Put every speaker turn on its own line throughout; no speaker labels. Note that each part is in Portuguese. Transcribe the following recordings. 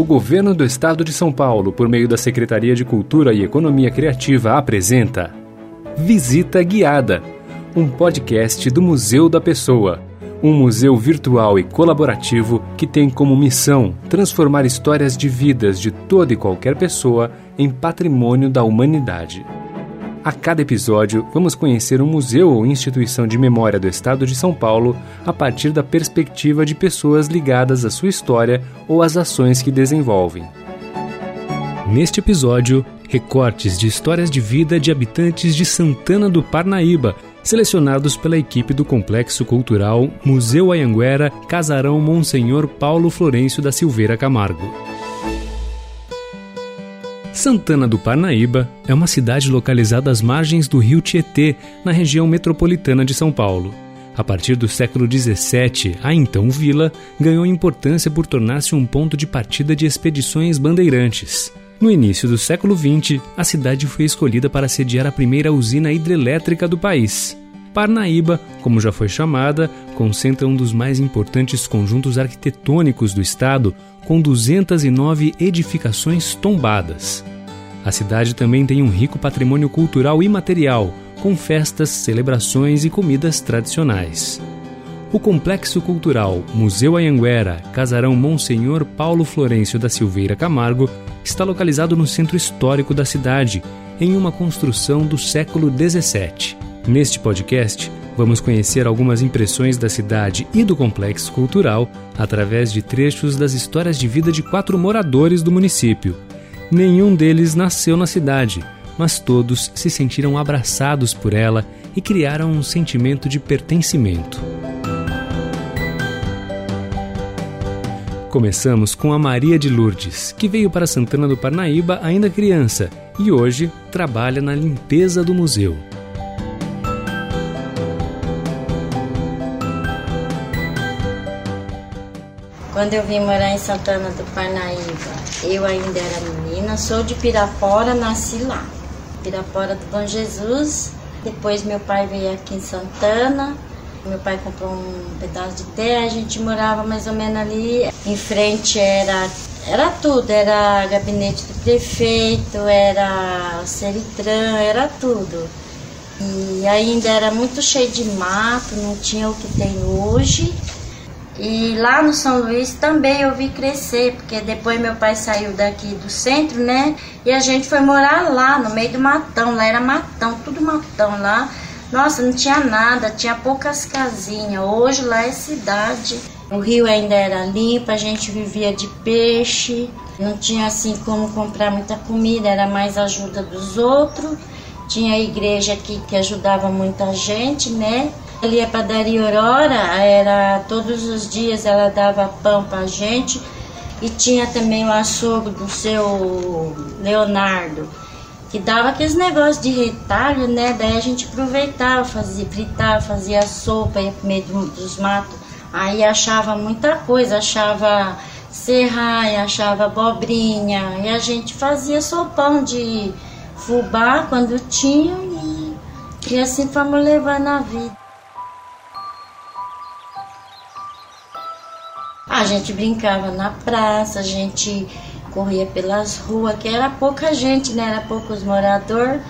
O governo do estado de São Paulo, por meio da Secretaria de Cultura e Economia Criativa, apresenta Visita Guiada, um podcast do Museu da Pessoa, um museu virtual e colaborativo que tem como missão transformar histórias de vidas de toda e qualquer pessoa em patrimônio da humanidade. A cada episódio, vamos conhecer um museu ou instituição de memória do estado de São Paulo a partir da perspectiva de pessoas ligadas à sua história ou às ações que desenvolvem. Neste episódio, recortes de histórias de vida de habitantes de Santana do Parnaíba, selecionados pela equipe do Complexo Cultural Museu Ayanguera Casarão Monsenhor Paulo Florencio da Silveira Camargo. Santana do Parnaíba é uma cidade localizada às margens do rio Tietê, na região metropolitana de São Paulo. A partir do século XVII, a então vila ganhou importância por tornar-se um ponto de partida de expedições bandeirantes. No início do século XX, a cidade foi escolhida para sediar a primeira usina hidrelétrica do país. Parnaíba, como já foi chamada, concentra um dos mais importantes conjuntos arquitetônicos do estado, com 209 edificações tombadas. A cidade também tem um rico patrimônio cultural imaterial, com festas, celebrações e comidas tradicionais. O Complexo Cultural Museu Anhanguera, Casarão Monsenhor Paulo Florencio da Silveira Camargo, está localizado no centro histórico da cidade, em uma construção do século XVII. Neste podcast, vamos conhecer algumas impressões da cidade e do complexo cultural através de trechos das histórias de vida de quatro moradores do município. Nenhum deles nasceu na cidade, mas todos se sentiram abraçados por ela e criaram um sentimento de pertencimento. Começamos com a Maria de Lourdes, que veio para Santana do Parnaíba ainda criança e hoje trabalha na limpeza do museu.
Quando eu vim morar em Santana do Parnaíba, eu ainda era menina, sou de Pirapora, nasci lá. Pirapora do Bom Jesus. Depois meu pai veio aqui em Santana. Meu pai comprou um pedaço de terra, a gente morava mais ou menos ali. Em frente era era tudo, era gabinete do prefeito, era Seritran, era tudo. E ainda era muito cheio de mato, não tinha o que tem hoje. E lá no São Luís também eu vi crescer, porque depois meu pai saiu daqui do centro, né? E a gente foi morar lá, no meio do matão. Lá era matão, tudo matão lá. Nossa, não tinha nada, tinha poucas casinhas. Hoje lá é cidade. O rio ainda era limpo, a gente vivia de peixe. Não tinha assim como comprar muita comida, era mais ajuda dos outros. Tinha a igreja aqui que ajudava muita gente, né? Ali a padaria Aurora, era todos os dias ela dava pão pra gente e tinha também o açougue do seu Leonardo, que dava aqueles negócios de retalho, né? Daí a gente aproveitava, fazia fritar, fazia sopa, ia pro meio dos matos. Aí achava muita coisa, achava serraia, achava abobrinha, e a gente fazia sopão de fubá quando tinha e, e assim fomos levando a vida. A gente brincava na praça, a gente corria pelas ruas, que era pouca gente, né? Era poucos moradores.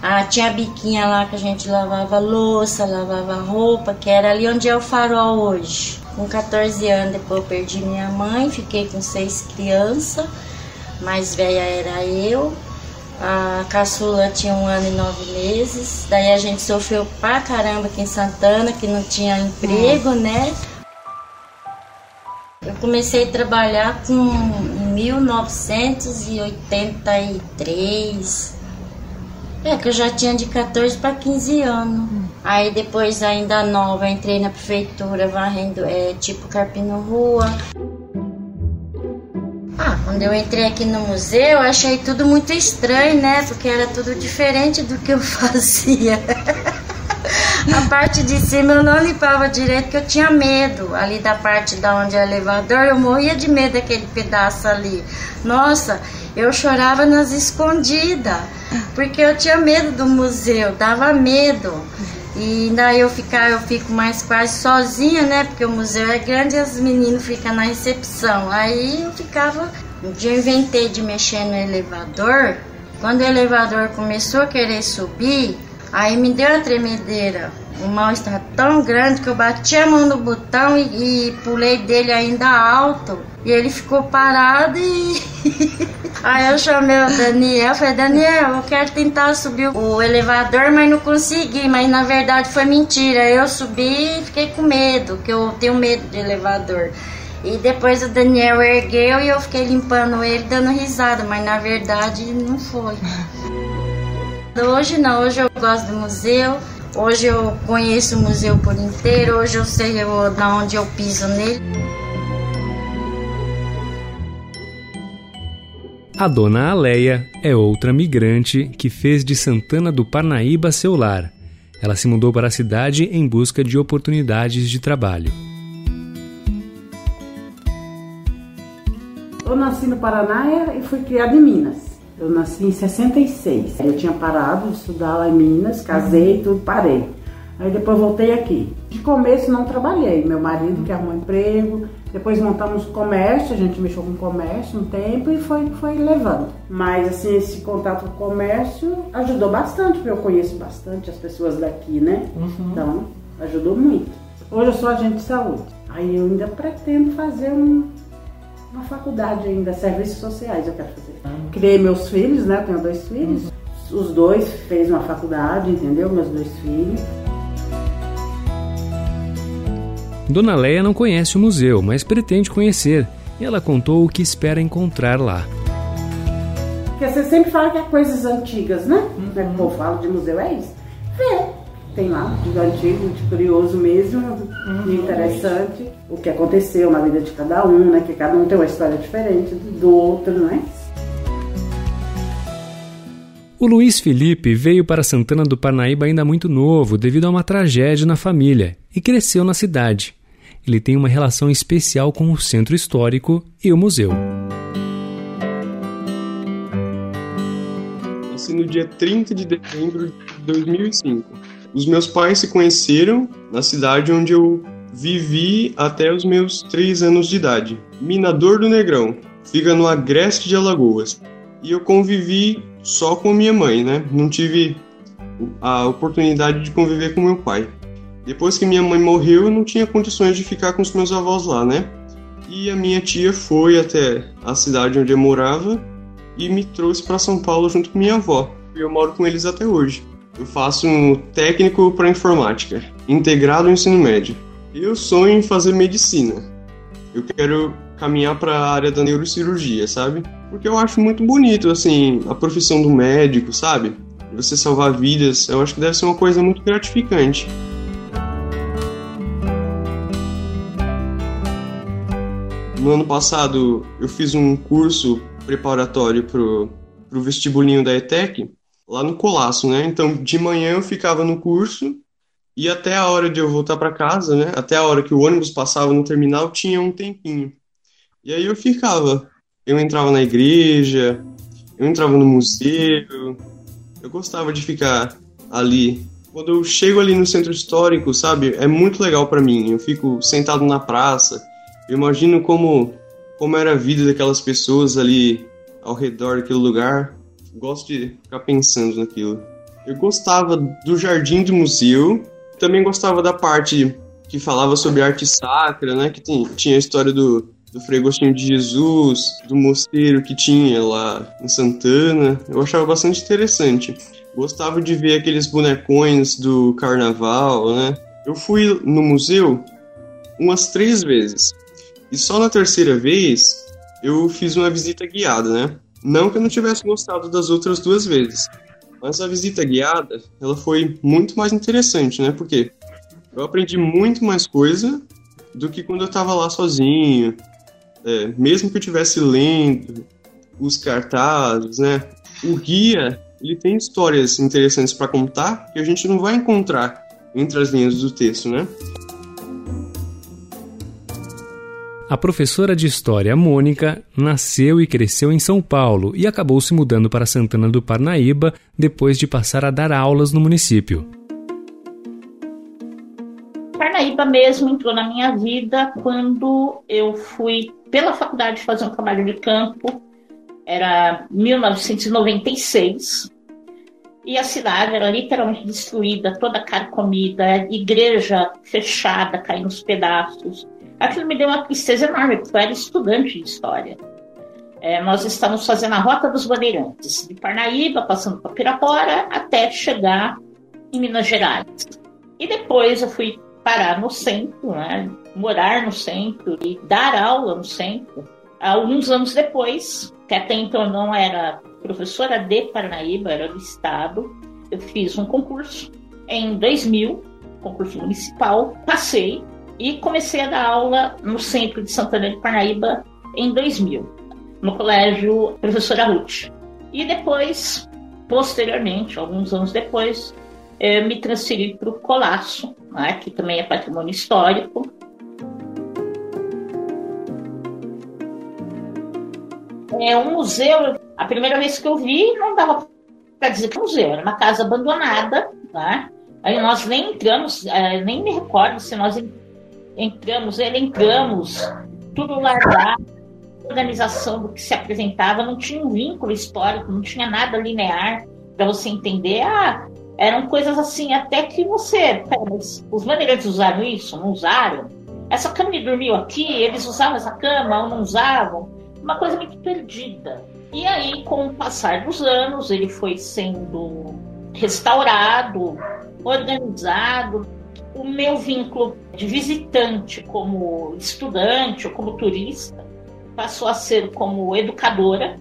Ah, tinha a biquinha lá que a gente lavava louça, lavava roupa, que era ali onde é o farol hoje. Com 14 anos, depois eu perdi minha mãe, fiquei com seis crianças, mais velha era eu. A caçula tinha um ano e nove meses. Daí a gente sofreu pra caramba aqui em Santana, que não tinha emprego, né? Comecei a trabalhar com 1983. É que eu já tinha de 14 para 15 anos. Aí depois ainda nova entrei na prefeitura varrendo é tipo carpino rua. Ah, quando eu entrei aqui no museu, achei tudo muito estranho, né? Porque era tudo diferente do que eu fazia. A parte de cima eu não limpava direito porque eu tinha medo. Ali da parte da onde é o elevador, eu morria de medo daquele pedaço ali. Nossa, eu chorava nas escondidas, porque eu tinha medo do museu, dava medo. E daí eu ficar, eu fico mais quase sozinha, né? Porque o museu é grande e os meninos ficam na recepção. Aí eu ficava. Um dia eu inventei de mexer no elevador. Quando o elevador começou a querer subir, aí me deu a tremedeira. O mal estava tão grande que eu bati a mão no botão e, e pulei dele ainda alto. E ele ficou parado e. Aí eu chamei o Daniel, falei, Daniel, eu quero tentar subir o elevador, mas não consegui. Mas na verdade foi mentira. Eu subi e fiquei com medo, que eu tenho medo de elevador. E depois o Daniel ergueu e eu fiquei limpando ele, dando risada, mas na verdade não foi. Hoje não, hoje eu gosto do museu, hoje eu conheço o museu por inteiro, hoje eu sei eu, da onde eu piso nele.
A dona Aleia é outra migrante que fez de Santana do Parnaíba seu lar. Ela se mudou para a cidade em busca de oportunidades de trabalho.
Eu nasci no Paraná e fui criada em Minas. Eu nasci em 66. Eu tinha parado de estudar lá em Minas, casei e tudo, parei. Aí depois voltei aqui. De começo não trabalhei. Meu marido que arrumou emprego, depois montamos comércio, a gente mexeu com comércio um tempo e foi, foi levando. Mas assim, esse contato com o comércio ajudou bastante, porque eu conheço bastante as pessoas daqui, né? Uhum. Então, ajudou muito. Hoje eu sou agente de saúde. Aí eu ainda pretendo fazer um, uma faculdade ainda, serviços sociais eu quero fazer. Uhum. Criei meus filhos, né? Eu tenho dois filhos. Uhum. Os dois fez uma faculdade, entendeu? Meus dois filhos.
Dona Leia não conhece o museu, mas pretende conhecer. E ela contou o que espera encontrar lá.
Porque você sempre fala que é coisas antigas, né? Uhum. O povo fala de museu, é isso. Vê. Tem lá, de antigo, de curioso mesmo, uhum. de interessante. O que aconteceu na vida de cada um, né? Que cada um tem uma história diferente do outro, né?
O Luiz Felipe veio para Santana do Parnaíba ainda muito novo devido a uma tragédia na família e cresceu na cidade ele tem uma relação especial com o centro histórico e o museu.
Nasci no dia 30 de dezembro de 2005. Os meus pais se conheceram na cidade onde eu vivi até os meus 3 anos de idade. Minador do Negrão, fica no Agreste de Alagoas. E eu convivi só com minha mãe, né? Não tive a oportunidade de conviver com meu pai. Depois que minha mãe morreu, eu não tinha condições de ficar com os meus avós lá, né? E a minha tia foi até a cidade onde eu morava e me trouxe para São Paulo junto com minha avó. E eu moro com eles até hoje. Eu faço um técnico para informática, integrado ao ensino médio. Eu sonho em fazer medicina. Eu quero caminhar para a área da neurocirurgia, sabe? Porque eu acho muito bonito, assim, a profissão do médico, sabe? Você salvar vidas, eu acho que deve ser uma coisa muito gratificante. No ano passado, eu fiz um curso preparatório pro, pro vestibulinho da ETEC, lá no Colasso, né? Então, de manhã eu ficava no curso e até a hora de eu voltar para casa, né? Até a hora que o ônibus passava no terminal, tinha um tempinho. E aí eu ficava. Eu entrava na igreja, eu entrava no museu, eu gostava de ficar ali. Quando eu chego ali no centro histórico, sabe? É muito legal para mim. Eu fico sentado na praça, eu imagino como, como era a vida daquelas pessoas ali ao redor daquele lugar. Gosto de ficar pensando naquilo. Eu gostava do jardim de museu, também gostava da parte que falava sobre arte sacra, né? Que tinha a história do, do Frei Agostinho de Jesus, do mosteiro que tinha lá em Santana. Eu achava bastante interessante. Gostava de ver aqueles bonecões do carnaval, né? Eu fui no museu umas três vezes. E só na terceira vez eu fiz uma visita guiada, né? Não que eu não tivesse gostado das outras duas vezes, mas a visita guiada ela foi muito mais interessante, né? Porque eu aprendi muito mais coisa do que quando eu estava lá sozinho, é, mesmo que eu estivesse lendo os cartazes, né? O guia ele tem histórias interessantes para contar que a gente não vai encontrar entre as linhas do texto, né?
A professora de História Mônica nasceu e cresceu em São Paulo e acabou se mudando para Santana do Parnaíba depois de passar a dar aulas no município.
Parnaíba mesmo entrou na minha vida quando eu fui pela faculdade fazer um trabalho de campo. Era 1996 e a cidade era literalmente destruída, toda carcomida, igreja fechada, caindo nos pedaços. Aquilo me deu uma tristeza enorme, porque eu era estudante de história. É, nós estamos fazendo a Rota dos Bandeirantes, de Parnaíba, passando para Pirapora, até chegar em Minas Gerais. E depois eu fui parar no centro, né, morar no centro e dar aula no centro. Alguns anos depois, que até então não era professora de Parnaíba, era do Estado, eu fiz um concurso em 2000, concurso municipal, passei e comecei a dar aula no centro de Santana de Parnaíba em 2000, no colégio Professora Ruth. E depois, posteriormente, alguns anos depois, eu me transferi para o Colasso, né, que também é patrimônio histórico. É um museu, a primeira vez que eu vi, não dava para dizer que é um museu, era uma casa abandonada, né? Aí nós nem entramos, é, nem me recordo se nós entramos, ele entramos, tudo largado, organização do que se apresentava, não tinha um vínculo histórico, não tinha nada linear para você entender. Ah, eram coisas assim, até que você. Os maneirantes usaram isso? Não usaram? Essa cama de dormiu aqui, eles usavam essa cama ou não usavam? Uma coisa muito perdida. E aí, com o passar dos anos, ele foi sendo restaurado, organizado, o meu vínculo de visitante como estudante ou como turista passou a ser como educadora.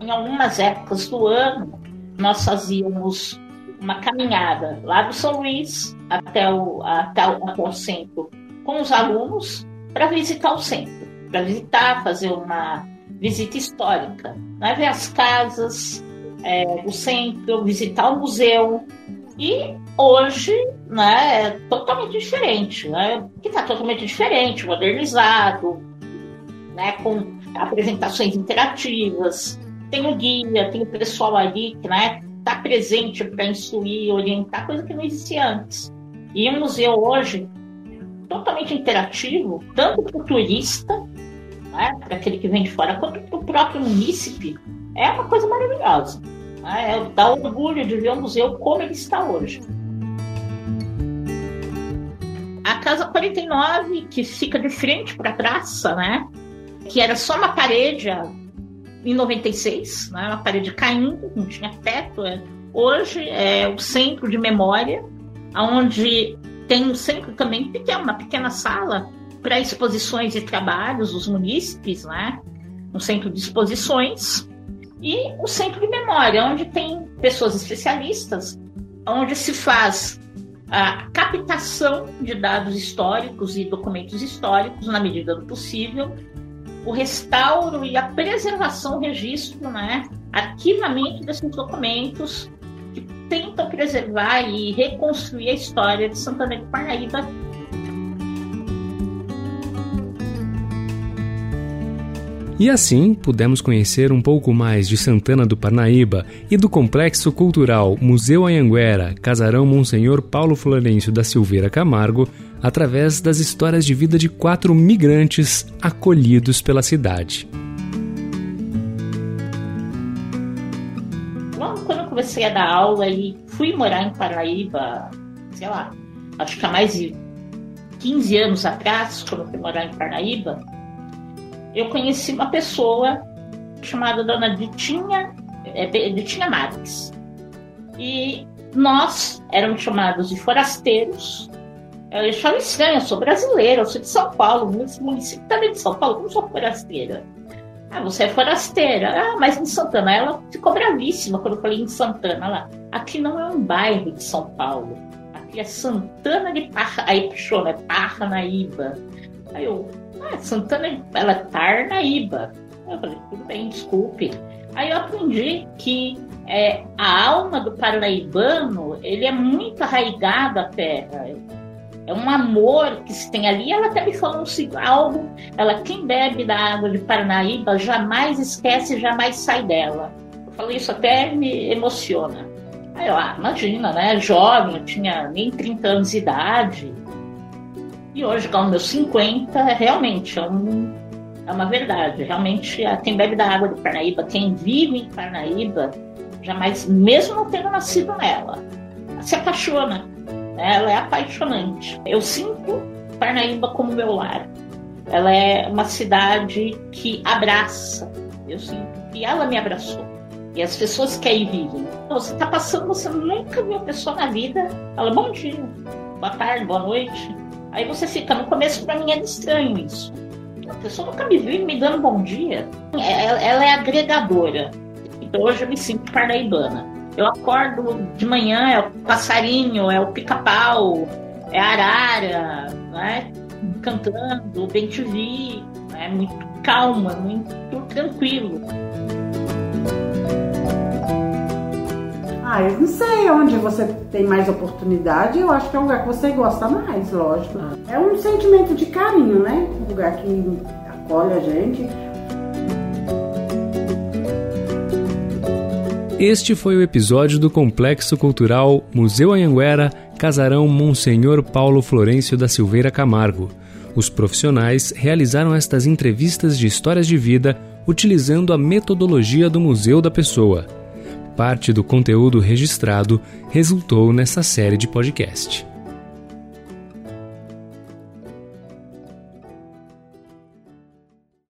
Em algumas épocas do ano, nós fazíamos uma caminhada lá do São Luís até o, até o, até o centro com os alunos para visitar o centro, para visitar, fazer uma visita histórica, né? ver as casas, é, o centro, visitar o museu, e hoje né, é totalmente diferente, né? que está totalmente diferente, modernizado, né, com apresentações interativas, tem o guia, tem o pessoal ali que né, está presente para instruir, orientar, coisa que não existia antes. E o museu hoje, totalmente interativo, tanto para o turista, né, para aquele que vem de fora, quanto para o próprio munícipe, é uma coisa maravilhosa. Né? É, dá orgulho de ver o museu como ele está hoje. A Casa 49, que fica de frente para a praça, né? que era só uma parede em 96, né? uma parede caindo, não tinha teto. É. Hoje é o centro de memória, onde tem um centro também pequeno, uma pequena sala para exposições e trabalhos dos munícipes, né? um centro de exposições e o centro de memória, onde tem pessoas especialistas, onde se faz a captação de dados históricos e documentos históricos na medida do possível, o restauro e a preservação, o registro, né, arquivamento desses documentos que tentam preservar e reconstruir a história de Santana de Parnaíba
E assim pudemos conhecer um pouco mais de Santana do Parnaíba e do complexo cultural Museu Anhanguera, Casarão Monsenhor Paulo Florencio da Silveira Camargo, através das histórias de vida de quatro migrantes acolhidos pela cidade.
Quando eu comecei a dar aula e fui morar em Parnaíba, sei lá, acho que há mais de 15 anos atrás, quando eu fui morar em Parnaíba, eu conheci uma pessoa chamada Dona Ditinha, é, Ditinha Marques. E nós éramos chamados de forasteiros. Eu achava estranho, eu sou brasileira, eu sou de São Paulo, esse município também de São Paulo, como sou forasteira? Ah, você é forasteira. Ah, mas em Santana. Ela ficou bravíssima quando eu falei em Santana. Lá, aqui não é um bairro de São Paulo. Aqui é Santana de Parra. Aí puxou, né? Parnaíba. Aí eu, Santana, ela é Parnaíba. Eu falei, tudo bem, desculpe. Aí eu aprendi que é, a alma do parnaibano, ele é muito arraigado à terra. É um amor que se tem ali. Ela até me falou um algo. Ela, quem bebe da água de Parnaíba jamais esquece, jamais sai dela. Eu falei, isso até me emociona. Aí eu, ah, imagina, né? Jovem, eu tinha nem 30 anos de idade E hoje, com meus 50, realmente é, um, é uma verdade. Realmente, quem bebe da água de Parnaíba, quem vive em Parnaíba, jamais, mesmo não tendo nascido nela, se apaixona. Ela é apaixonante. Eu sinto Parnaíba como meu lar. Ela é uma cidade que abraça. Eu sinto que ela me abraçou. E as pessoas que aí vivem. Você está passando, você nunca viu uma pessoa na vida. Fala bom dia, boa tarde, boa noite. Aí você fica, no começo para mim era estranho isso. A pessoa nunca me viu me dando bom dia. Ela, é agregadora. Então hoje eu me sinto parnaibana. Eu acordo de manhã, é o passarinho, é o pica-pau, é a arara, né? cantando, bem te vi, é muito calma, muito tranquilo.
Ah, eu não sei onde você tem mais oportunidade, eu acho que é um lugar que você gosta mais, lógico. É um sentimento de carinho, né? Um lugar que acolhe a gente.
Este foi o episódio do Complexo Cultural Museu Anhanguera, Casarão Monsenhor Paulo Florencio da Silveira Camargo. Os profissionais realizaram estas entrevistas de histórias de vida utilizando a metodologia do Museu da Pessoa. Parte do conteúdo registrado resultou nessa série de podcast.